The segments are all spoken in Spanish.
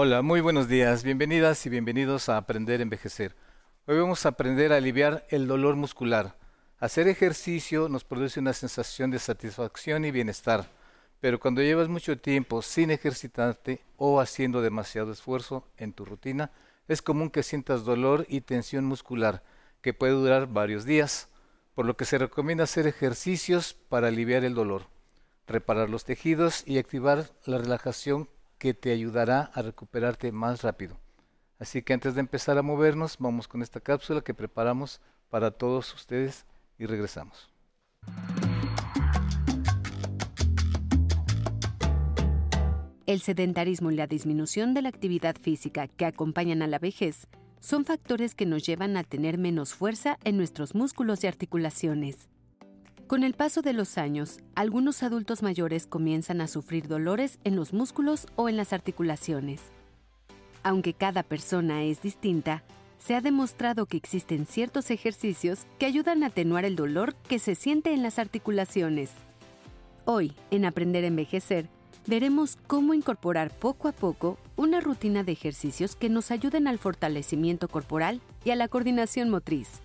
Hola, muy buenos días. Bienvenidas y bienvenidos a Aprender a Envejecer. Hoy vamos a aprender a aliviar el dolor muscular. Hacer ejercicio nos produce una sensación de satisfacción y bienestar, pero cuando llevas mucho tiempo sin ejercitarte o haciendo demasiado esfuerzo en tu rutina, es común que sientas dolor y tensión muscular, que puede durar varios días, por lo que se recomienda hacer ejercicios para aliviar el dolor, reparar los tejidos y activar la relajación que te ayudará a recuperarte más rápido. Así que antes de empezar a movernos, vamos con esta cápsula que preparamos para todos ustedes y regresamos. El sedentarismo y la disminución de la actividad física que acompañan a la vejez son factores que nos llevan a tener menos fuerza en nuestros músculos y articulaciones. Con el paso de los años, algunos adultos mayores comienzan a sufrir dolores en los músculos o en las articulaciones. Aunque cada persona es distinta, se ha demostrado que existen ciertos ejercicios que ayudan a atenuar el dolor que se siente en las articulaciones. Hoy, en Aprender a Envejecer, veremos cómo incorporar poco a poco una rutina de ejercicios que nos ayuden al fortalecimiento corporal y a la coordinación motriz.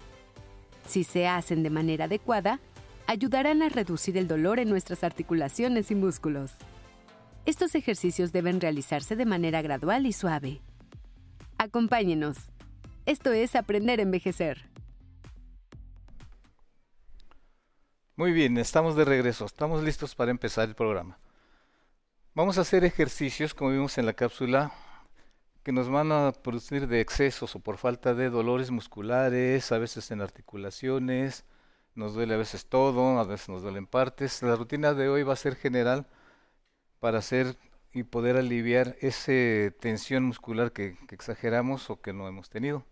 Si se hacen de manera adecuada, ayudarán a reducir el dolor en nuestras articulaciones y músculos. Estos ejercicios deben realizarse de manera gradual y suave. Acompáñenos. Esto es Aprender a Envejecer. Muy bien, estamos de regreso, estamos listos para empezar el programa. Vamos a hacer ejercicios, como vimos en la cápsula, que nos van a producir de excesos o por falta de dolores musculares, a veces en articulaciones, nos duele a veces todo, a veces nos duelen partes. La rutina de hoy va a ser general para hacer y poder aliviar esa tensión muscular que, exageramos o que no hemos tenido.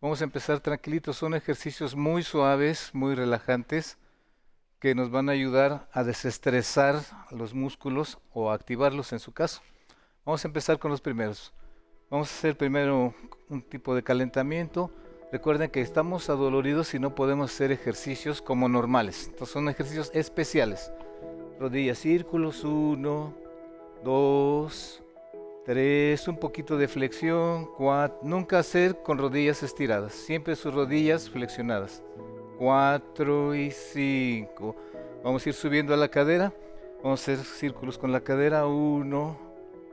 Vamos a empezar tranquilitos, son ejercicios muy suaves, muy relajantes, que nos van a ayudar a desestresar los músculos o a activarlos en su caso. Vamos a empezar con los primeros. Vamos a hacer primero un tipo de calentamiento Recuerden que estamos adoloridos y no podemos hacer ejercicios como normales. Estos son ejercicios especiales. Rodillas, círculos, uno, dos, tres, un poquito de flexión, cuatro. Nunca hacer con rodillas estiradas, siempre sus rodillas flexionadas. Cuatro y cinco. Vamos a ir subiendo a la cadera. Vamos a hacer círculos con la cadera. Uno,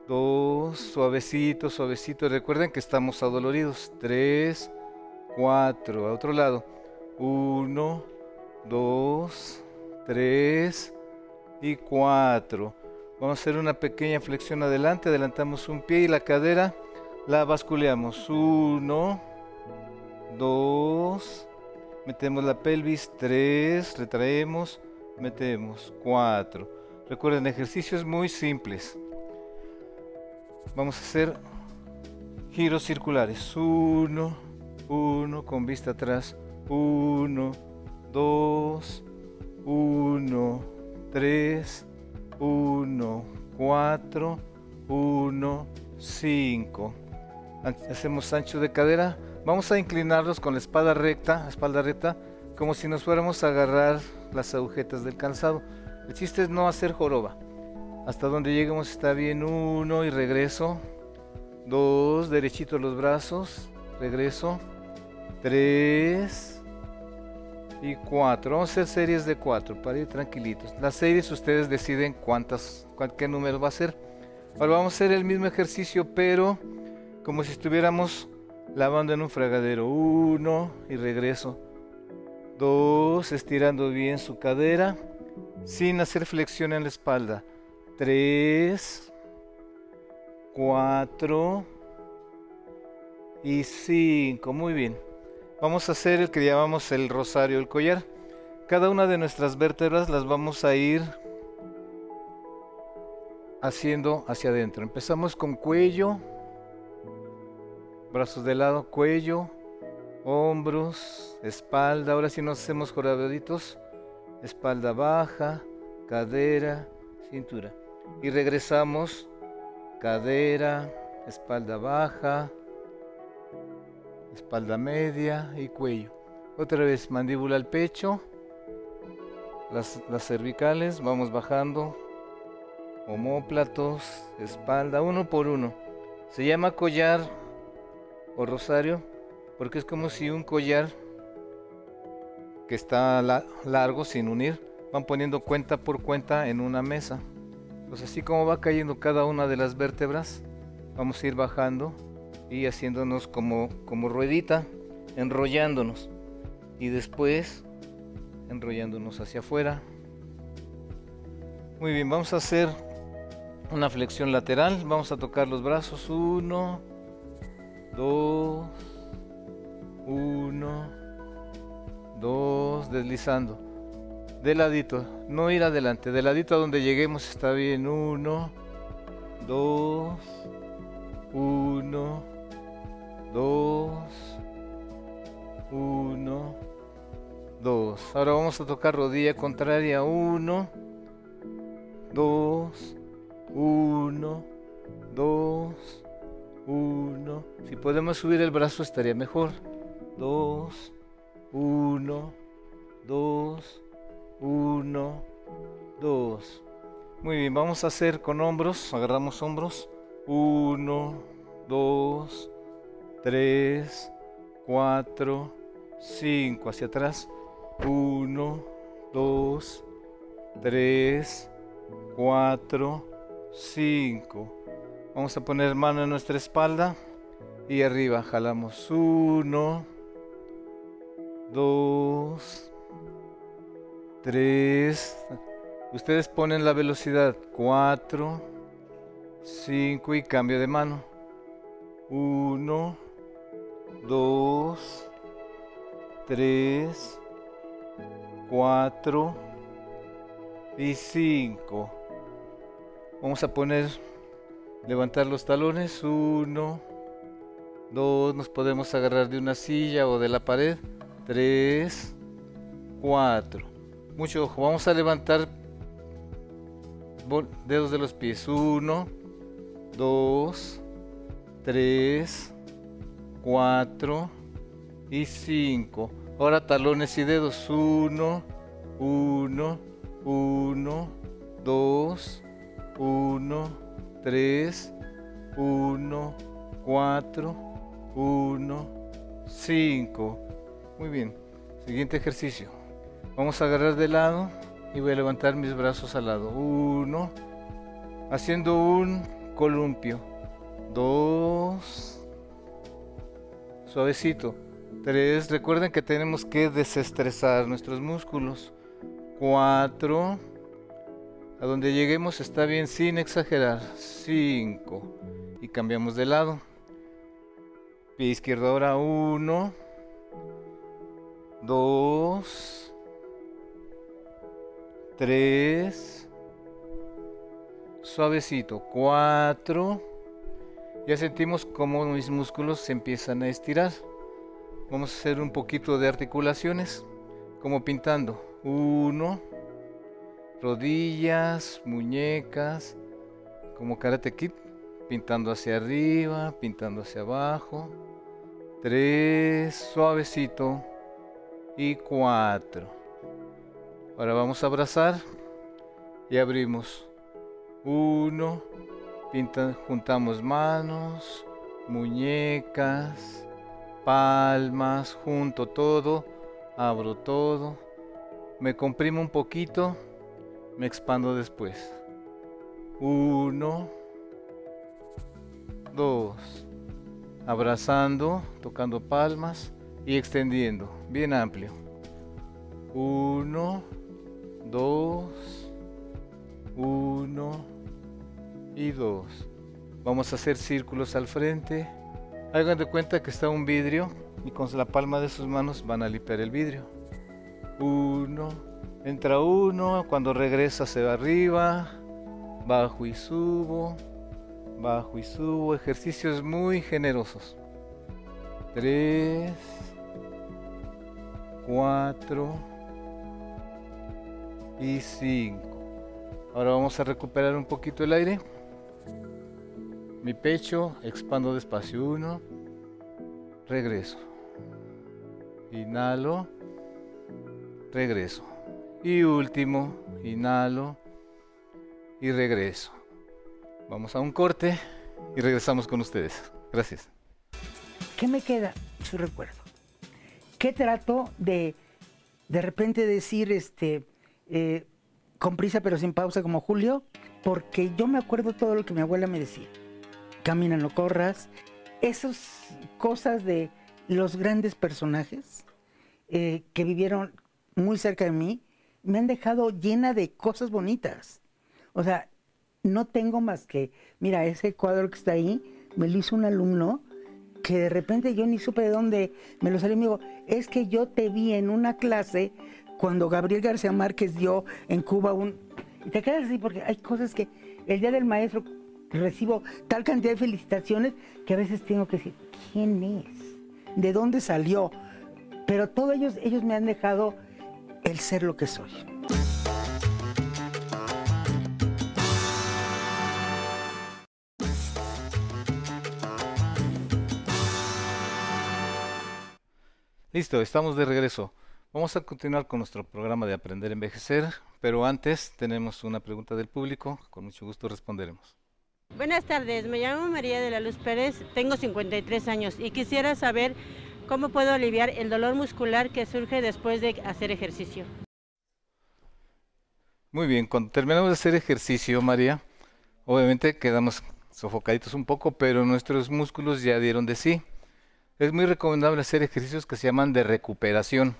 dos, suavecito, suavecito. Recuerden que estamos adoloridos. Tres, 4. A otro lado. 1, 2, 3 y 4. Vamos a hacer una pequeña flexión adelante. Adelantamos un pie y la cadera la basculeamos. 1, 2. Metemos la pelvis. 3. Retraemos. Metemos. 4. Recuerden, ejercicios muy simples. Vamos a hacer giros circulares. 1, 1 con vista atrás, 1, 2, 1, 3, 1, 4, 1, 5. Hacemos ancho de cadera. Vamos a inclinarnos con la espalda recta, espalda recta, como si nos fuéramos a agarrar las agujetas del calzado. El chiste es no hacer joroba. Hasta donde lleguemos está bien. 1 y regreso. 2, derechito los brazos. Regreso. 3 y 4. Vamos a hacer series de 4 para ir tranquilitos. Las series ustedes deciden cuántas, qué número va a ser. Ahora vamos a hacer el mismo ejercicio, pero como si estuviéramos lavando en un fregadero. 1 y regreso. 2, estirando bien su cadera sin hacer flexión en la espalda. 3, 4 y 5. Muy bien. Vamos a hacer el que llamamos el rosario, el collar. Cada una de nuestras vértebras las vamos a ir haciendo hacia adentro. Empezamos con cuello, brazos de lado, cuello, hombros, espalda. Ahora sí nos hacemos jorobaditos. Espalda baja, cadera, cintura. Y regresamos, cadera, espalda baja, espalda media y cuello. Otra vez mandíbula al pecho, las, cervicales, vamos bajando, homóplatos, espalda, uno por uno. Se llama collar o rosario porque es como si un collar que está largo sin unir van poniendo cuenta por cuenta en una mesa. Pues así como va cayendo cada una de las vértebras, vamos a ir bajando y haciéndonos como, como ruedita, enrollándonos. Y después enrollándonos hacia afuera. Muy bien, vamos a hacer una flexión lateral. Vamos a tocar los brazos. Uno, dos, uno, dos, deslizando de ladito, no ir adelante, de ladito a donde lleguemos está bien. Uno, dos, uno, dos, uno, dos. Ahora vamos a tocar rodilla contraria. Uno, dos, uno, dos, uno. Si podemos subir el brazo estaría mejor. Dos, uno, dos, 1, 2. Muy bien, vamos a hacer con hombros. Agarramos hombros. 1, 2, 3, 4, 5. Hacia atrás. 1, 2, 3, 4, 5. Vamos a poner mano en nuestra espalda y arriba jalamos 1, 2, 3, ustedes ponen la velocidad 4, 5 y cambio de mano. 1, 2, 3, 4 y 5. Vamos a poner, levantar los talones. 1, 2, nos podemos agarrar de una silla o de la pared. 3, 4 mucho ojo. Vamos a levantar dedos de los pies. 1, 2, 3, 4 y 5. Ahora talones y dedos. 1, 1, 1, 2, 1, 3, 1, 4, 1, 5. Muy bien. Siguiente ejercicio. Vamos a agarrar de lado y voy a levantar mis brazos al lado. Uno, haciendo un columpio. Dos, suavecito. Tres, recuerden que tenemos que desestresar nuestros músculos. Cuatro, a donde lleguemos está bien sin exagerar. Cinco, y cambiamos de lado. Pie izquierdo ahora. Uno, dos, 3, suavecito, 4, ya sentimos cómo mis músculos se empiezan a estirar. Vamos a hacer un poquito de articulaciones, como pintando. 1, rodillas, muñecas, como karate kid, pintando hacia arriba, pintando hacia abajo. 3, suavecito. Y 4. Ahora vamos a abrazar y abrimos. Uno, juntamos manos, muñecas, palmas, junto todo, abro todo, me comprimo un poquito, me expando después. Uno, dos, abrazando, tocando palmas y extendiendo, bien amplio. Uno, 2, 1 y 2. Vamos a hacer círculos al frente. Hagan de cuenta que está un vidrio y con la palma de sus manos van a limpiar el vidrio. 1, entra uno, cuando regresa se va arriba, bajo y subo, bajo y subo, ejercicios muy generosos. 3, 4, y 5. Ahora vamos a recuperar un poquito el aire. Mi pecho, expando despacio. 1, regreso. Inhalo, regreso. Y último, inhalo y regreso. Vamos a un corte y regresamos con ustedes. Gracias. ¿Qué me queda? Su recuerdo. ¿Qué trato de de repente decir, este, eh, con prisa pero sin pausa como Julio? Porque yo me acuerdo todo lo que mi abuela me decía. Camina, no corras. Esas cosas de los grandes personajes eh, que vivieron muy cerca de mí me han dejado llena de cosas bonitas. O sea, no tengo más que, mira, ese cuadro que está ahí, me lo hizo un alumno que de repente yo ni supe de dónde me lo salió y me dijo, es que yo te vi en una clase cuando Gabriel García Márquez dio en Cuba un... Te quedas así porque hay cosas que el día del maestro recibo tal cantidad de felicitaciones que a veces tengo que decir, ¿quién es? ¿De dónde salió? Pero todos ellos, ellos me han dejado el ser lo que soy. Listo, estamos de regreso. Vamos a continuar con nuestro programa de Aprender a Envejecer, pero antes tenemos una pregunta del público, con mucho gusto responderemos. Buenas tardes, me llamo María de la Luz Pérez, tengo 53 años y quisiera saber cómo puedo aliviar el dolor muscular que surge después de hacer ejercicio. Muy bien, cuando terminamos de hacer ejercicio, María, obviamente quedamos sofocaditos un poco, pero nuestros músculos ya dieron de sí es muy recomendable hacer ejercicios que se llaman de recuperación.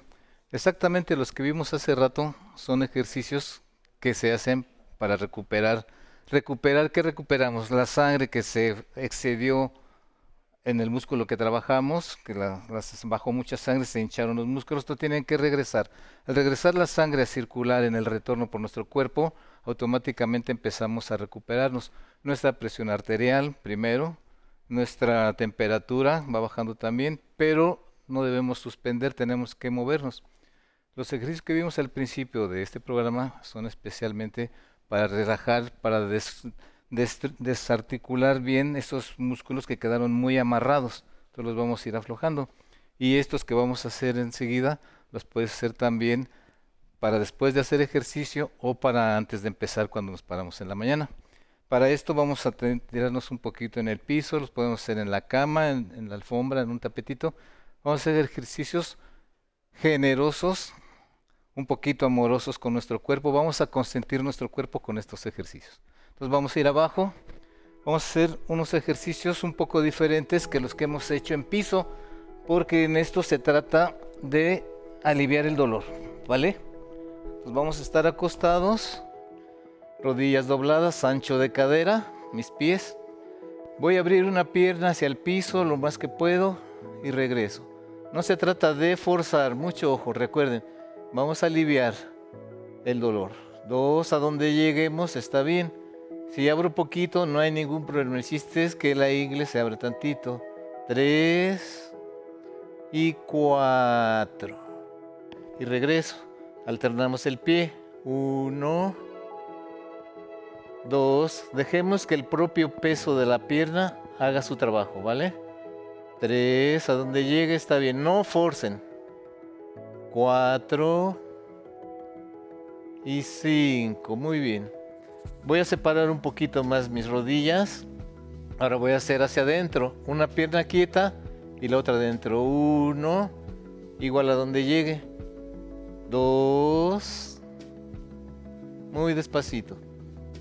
Exactamente los que vimos hace rato son ejercicios que se hacen para recuperar. Recuperar, ¿qué recuperamos? La sangre que se excedió en el músculo que trabajamos, que la, bajó mucha sangre, se hincharon los músculos, esto tienen que regresar. Al regresar la sangre a circular en el retorno por nuestro cuerpo, automáticamente empezamos a recuperarnos. Nuestra presión arterial, primero, nuestra temperatura va bajando también, pero no debemos suspender, tenemos que movernos. Los ejercicios que vimos al principio de este programa son especialmente para relajar, para desarticular bien esos músculos que quedaron muy amarrados. Entonces los vamos a ir aflojando. Y estos que vamos a hacer enseguida los puedes hacer también para después de hacer ejercicio o para antes de empezar cuando nos paramos en la mañana. Para esto vamos a tirarnos un poquito en el piso, los podemos hacer en la cama, en, la alfombra, en un tapetito. Vamos a hacer ejercicios generosos, un poquito amorosos con nuestro cuerpo. Vamos a consentir nuestro cuerpo con estos ejercicios. Entonces vamos a ir abajo. Vamos a hacer unos ejercicios un poco diferentes que los que hemos hecho en piso, porque en esto se trata de aliviar el dolor, ¿vale? Entonces vamos a estar acostados rodillas dobladas, ancho de cadera, mis pies. Voy a abrir una pierna hacia el piso lo más que puedo y regreso. No se trata de forzar, mucho ojo, recuerden, vamos a aliviar el dolor. Dos, a donde lleguemos está bien. Si abro poquito, no hay ningún problema. El chiste es que la ingle se abre tantito. Tres y cuatro. Y regreso. Alternamos el pie. Uno Dos, dejemos que el propio peso de la pierna haga su trabajo, ¿vale? Tres, a donde llegue está bien, no forcen. Cuatro y cinco, muy bien. Voy a separar un poquito más mis rodillas. Ahora voy a hacer hacia adentro, una pierna quieta y la otra adentro. Uno, igual a donde llegue. Dos, muy despacito.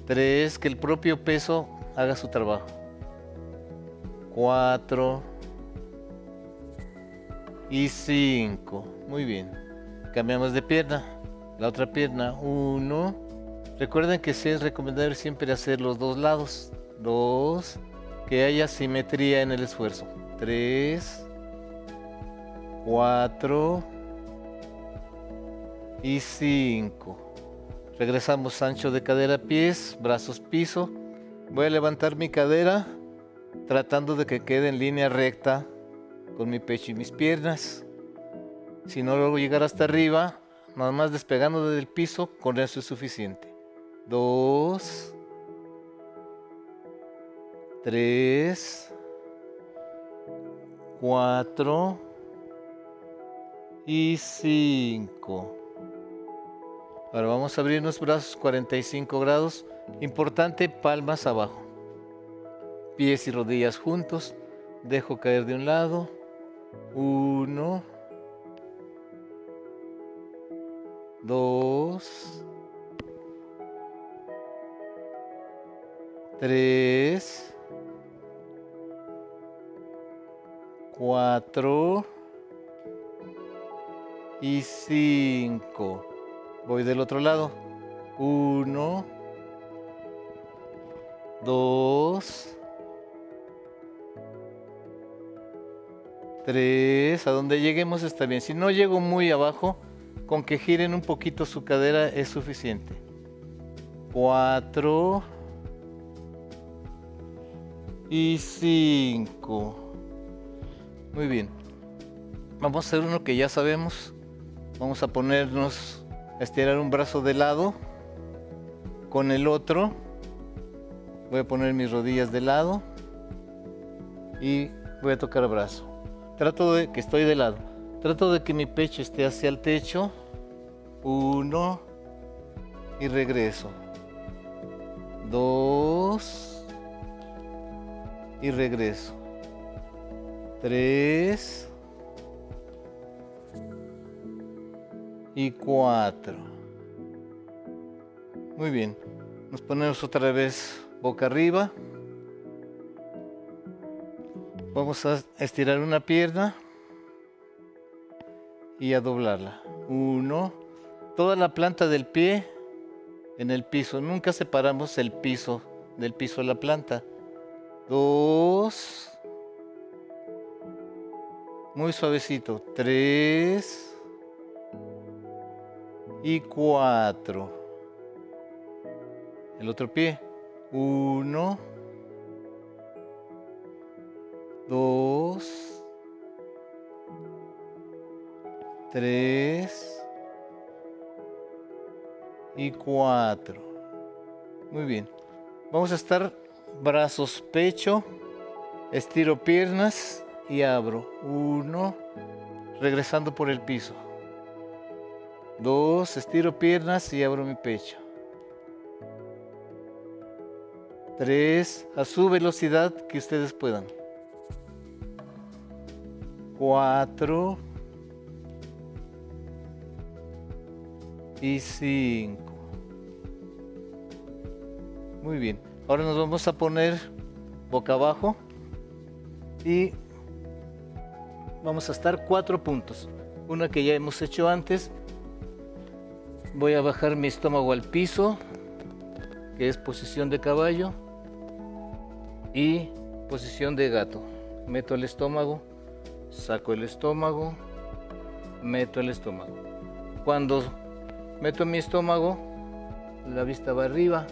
Tres, que el propio peso haga su trabajo. Cuatro. Y cinco. Muy bien. Cambiamos de pierna. La otra pierna. Uno. Recuerden que sí es recomendable siempre hacer los dos lados. Dos. Que haya simetría en el esfuerzo. Tres. Cuatro. Y cinco. Regresamos ancho de cadera pies, brazos piso. Voy a levantar mi cadera tratando de que quede en línea recta con mi pecho y mis piernas. Si no logro llegar hasta arriba, nada más despegando del piso, con eso es suficiente. Dos. Tres. Cuatro. Y cinco. Ahora vamos a abrir los brazos 45 grados. Importante, palmas abajo. pies y rodillas juntos. Dejo caer de un lado. Uno. Dos. Tres. Cuatro. Y cinco. Voy del otro lado. Uno. Dos. Tres. A donde lleguemos está bien. Si no llego muy abajo, con que giren un poquito su cadera es suficiente. Cuatro. Y cinco. Muy bien. Vamos a hacer uno que ya sabemos. Vamos a ponernos, a estirar un brazo de lado con el otro. Voy a poner mis rodillas de lado y voy a tocar brazo. Trato de que estoy de lado. Trato de que mi pecho esté hacia el techo. Uno y regreso. Dos y regreso. Tres y cuatro. Muy bien. Nos ponemos otra vez boca arriba. Vamos a estirar una pierna y a doblarla. Uno. Toda la planta del pie en el piso. Nunca separamos el piso del piso de la planta. Dos. Muy suavecito. Tres. Y cuatro. El otro pie. Uno. Dos. Tres. Y cuatro. Muy bien. Vamos a estar brazos, pecho. Estiro piernas y abro. Uno. Regresando por el piso. Dos. Estiro piernas y abro mi pecho. Tres, a su velocidad que ustedes puedan. Cuatro. Y cinco. Muy bien. Ahora nos vamos a poner boca abajo. Y vamos a estar cuatro puntos. Una que ya hemos hecho antes. Voy a bajar mi estómago al piso, que es posición de caballo y posición de gato. Meto el estómago, saco el estómago, meto el estómago. Cuando meto mi estómago, la vista va arriba.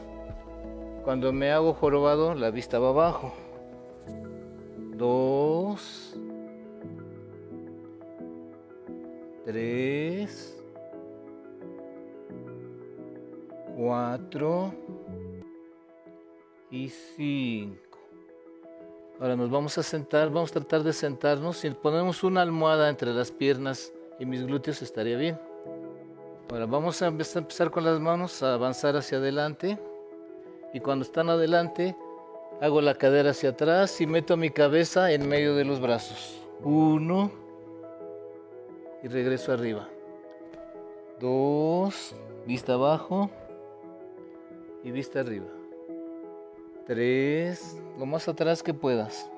Cuando me hago jorobado, la vista va abajo. Dos. Tres. Cuatro. Y cinco. Ahora nos vamos a sentar, vamos a tratar de sentarnos. Si ponemos una almohada entre las piernas y mis glúteos estaría bien. Ahora vamos a empezar con las manos a avanzar hacia adelante. Y cuando están adelante, hago la cadera hacia atrás y meto mi cabeza en medio de los brazos. Uno. Y regreso arriba. Dos. Vista abajo. Y vista arriba. Tres, lo más atrás que puedas.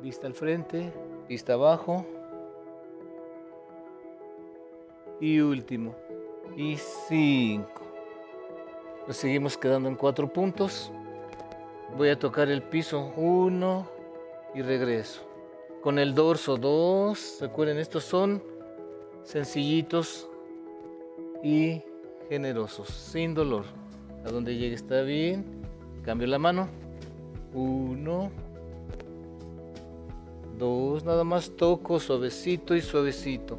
Vista al frente, vista abajo. Y último. Y cinco. Nos seguimos quedando en cuatro puntos. Voy a tocar el piso. Uno y regreso. Con el dorso dos. Recuerden, estos son sencillitos y generosos, sin dolor. A donde llegue está bien. Cambio la mano. Uno. Dos. Nada más toco suavecito y suavecito.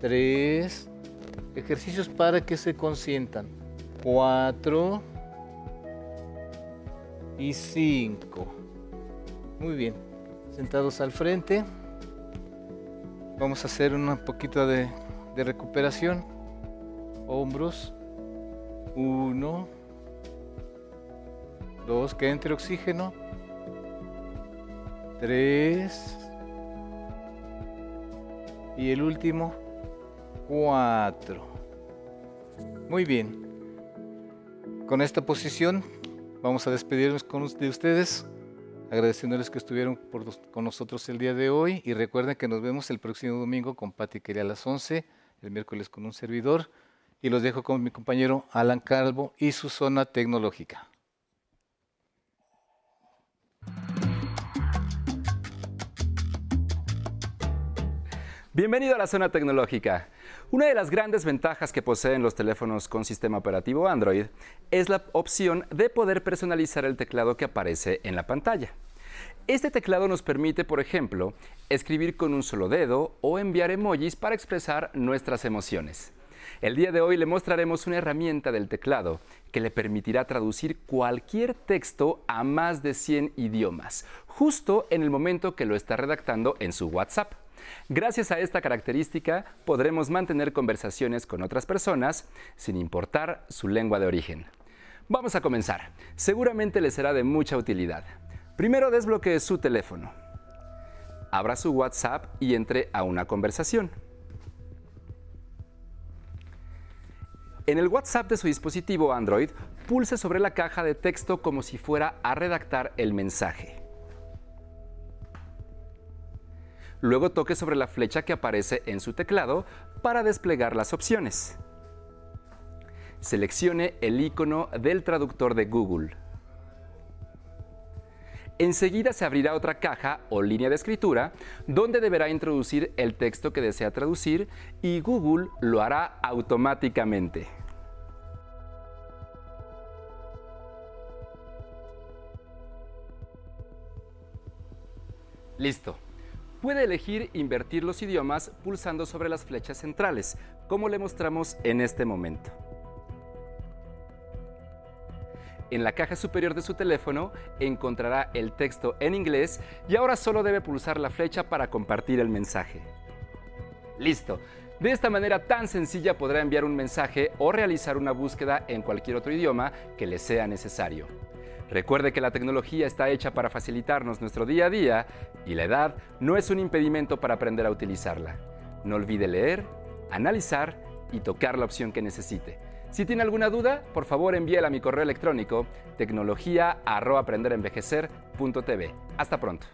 Tres. Ejercicios para que se consientan. Cuatro. Y cinco. Muy bien. Sentados al frente. Vamos a hacer un poquito de recuperación. Hombros. Uno 2, que entre oxígeno. 3. Y el último, 4. Muy bien. Con esta posición vamos a despedirnos con, de ustedes, agradeciéndoles que estuvieron con nosotros el día de hoy y recuerden que nos vemos el próximo domingo con Pati Quería a las 11, el miércoles con un servidor y los dejo con mi compañero Alan Calvo y su zona tecnológica. Bienvenido a la zona tecnológica. Una de las grandes ventajas que poseen los teléfonos con sistema operativo Android es la opción de poder personalizar el teclado que aparece en la pantalla. Este teclado nos permite, por ejemplo, escribir con un solo dedo o enviar emojis para expresar nuestras emociones. El día de hoy le mostraremos una herramienta del teclado que le permitirá traducir cualquier texto a más de 100 idiomas, justo en el momento que lo está redactando en su WhatsApp. Gracias a esta característica podremos mantener conversaciones con otras personas sin importar su lengua de origen. Vamos a comenzar. Seguramente le será de mucha utilidad. Primero desbloquee su teléfono. Abra su WhatsApp y entre a una conversación. En el WhatsApp de su dispositivo Android, pulse sobre la caja de texto como si fuera a redactar el mensaje. Luego toque sobre la flecha que aparece en su teclado para desplegar las opciones. Seleccione el icono del traductor de Google. Enseguida se abrirá otra caja o línea de escritura donde deberá introducir el texto que desea traducir y Google lo hará automáticamente. Listo. Puede elegir invertir los idiomas pulsando sobre las flechas centrales, como le mostramos en este momento. En la caja superior de su teléfono encontrará el texto en inglés y ahora solo debe pulsar la flecha para compartir el mensaje. Listo. De esta manera tan sencilla podrá enviar un mensaje o realizar una búsqueda en cualquier otro idioma que le sea necesario. Recuerde que la tecnología está hecha para facilitarnos nuestro día a día y la edad no es un impedimento para aprender a utilizarla. No olvide leer, analizar y tocar la opción que necesite. Si tiene alguna duda, por favor envíela a mi correo electrónico tecnología@aprenderenvejecer.tv. Hasta pronto.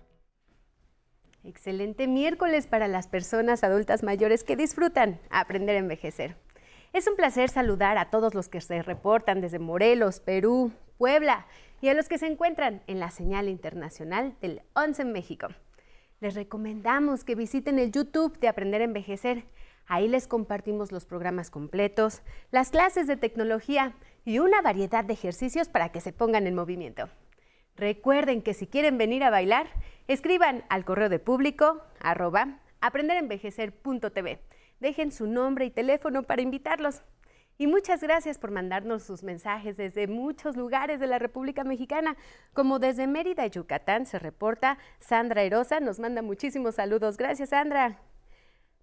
Excelente miércoles para las personas adultas mayores que disfrutan aprender a envejecer. Es un placer saludar a todos los que se reportan desde Morelos, Perú, Puebla y a los que se encuentran en la señal internacional del 11 en México. Les recomendamos que visiten el YouTube de Aprender a Envejecer. Ahí les compartimos los programas completos, las clases de tecnología y una variedad de ejercicios para que se pongan en movimiento. Recuerden que si quieren venir a bailar, escriban al correo de público arroba aprenderenvejecer.tv. Dejen su nombre y teléfono para invitarlos. Y muchas gracias por mandarnos sus mensajes desde muchos lugares de la República Mexicana, como desde Mérida, Yucatán, se reporta Sandra Erosa, nos manda muchísimos saludos. Gracias, Sandra.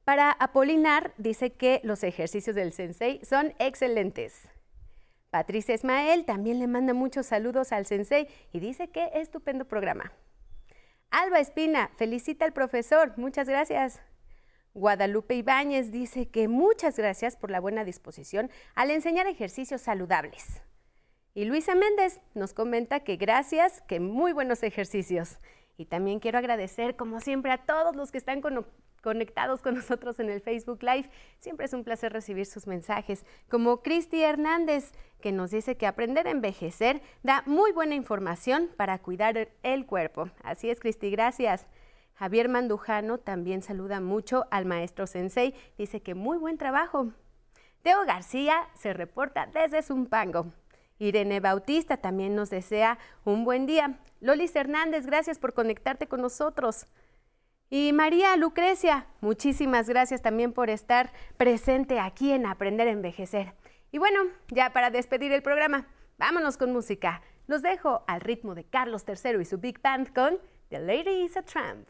Para Apolinar, dice que los ejercicios del Sensei son excelentes. Patricia Ismael también le manda muchos saludos al Sensei y dice que estupendo programa. Alba Espina, felicita al profesor, muchas gracias. Guadalupe Ibáñez dice que muchas gracias por la buena disposición al enseñar ejercicios saludables. Y Luisa Méndez nos comenta que gracias, que muy buenos ejercicios. Y también quiero agradecer, como siempre, a todos los que están conectados con nosotros en el Facebook Live. Siempre es un placer recibir sus mensajes. Como Cristi Hernández, que nos dice que aprender a envejecer da muy buena información para cuidar el cuerpo. Así es, Cristi, gracias. Javier Mandujano también saluda mucho al maestro Sensei, dice que muy buen trabajo. Teo García se reporta desde Zumpango. Irene Bautista también nos desea un buen día. Lolis Hernández, gracias por conectarte con nosotros. Y María Lucrecia, muchísimas gracias también por estar presente aquí en Aprender a Envejecer. Y bueno, ya para despedir el programa, vámonos con música. Los dejo al ritmo de Carlos III y su Big Band con The Lady is a Tramp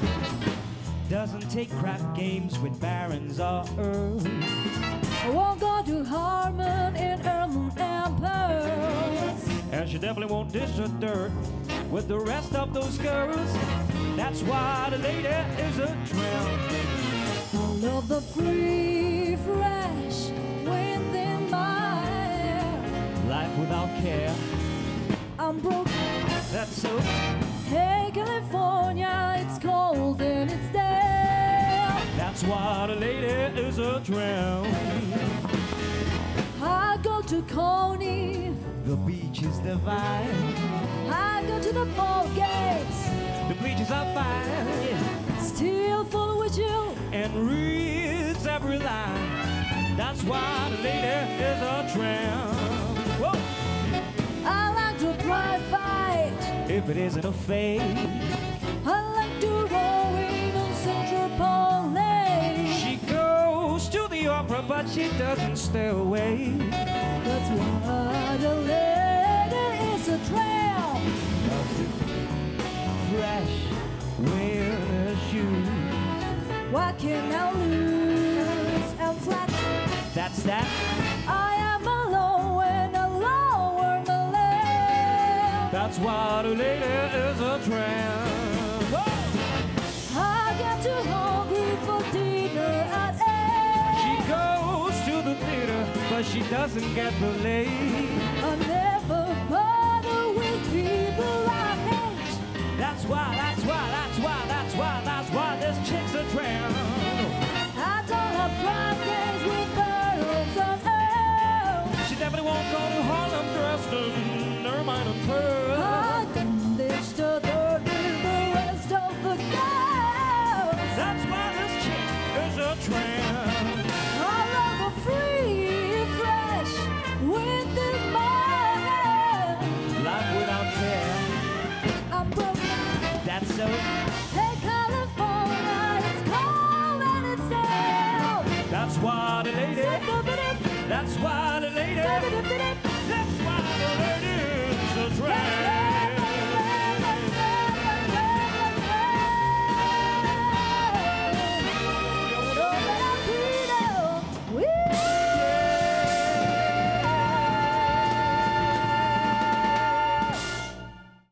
Doesn't take crap games with barons or earls. I won't go to Harmon in Ermon and Pearls. And she definitely won't dish the dirt with the rest of those girls. That's why the lady is a tramp. I love the free, fresh wind in my hair. Life without care. I'm broke. That's so. Hey, California, it's cold and it's there. That's why the lady is a tramp. I go to Coney. The beach is divine. I go to the ball gates. The bleachers are fine. Still full with you. And reads every line. That's why the lady is a tramp. Whoa! I like to pride fight. If it isn't a fade, I like to roll she doesn't stay away. That's why the lady is a tramp. Fresh winter shoes. Why can't I lose? I'm flat. That's that. I am alone and alone my land. That's why the lady is a tramp. But she doesn't get the lay. I never bother with people I hate. That's why, that's why, that's why, that's why, that's why this chick's a tramp.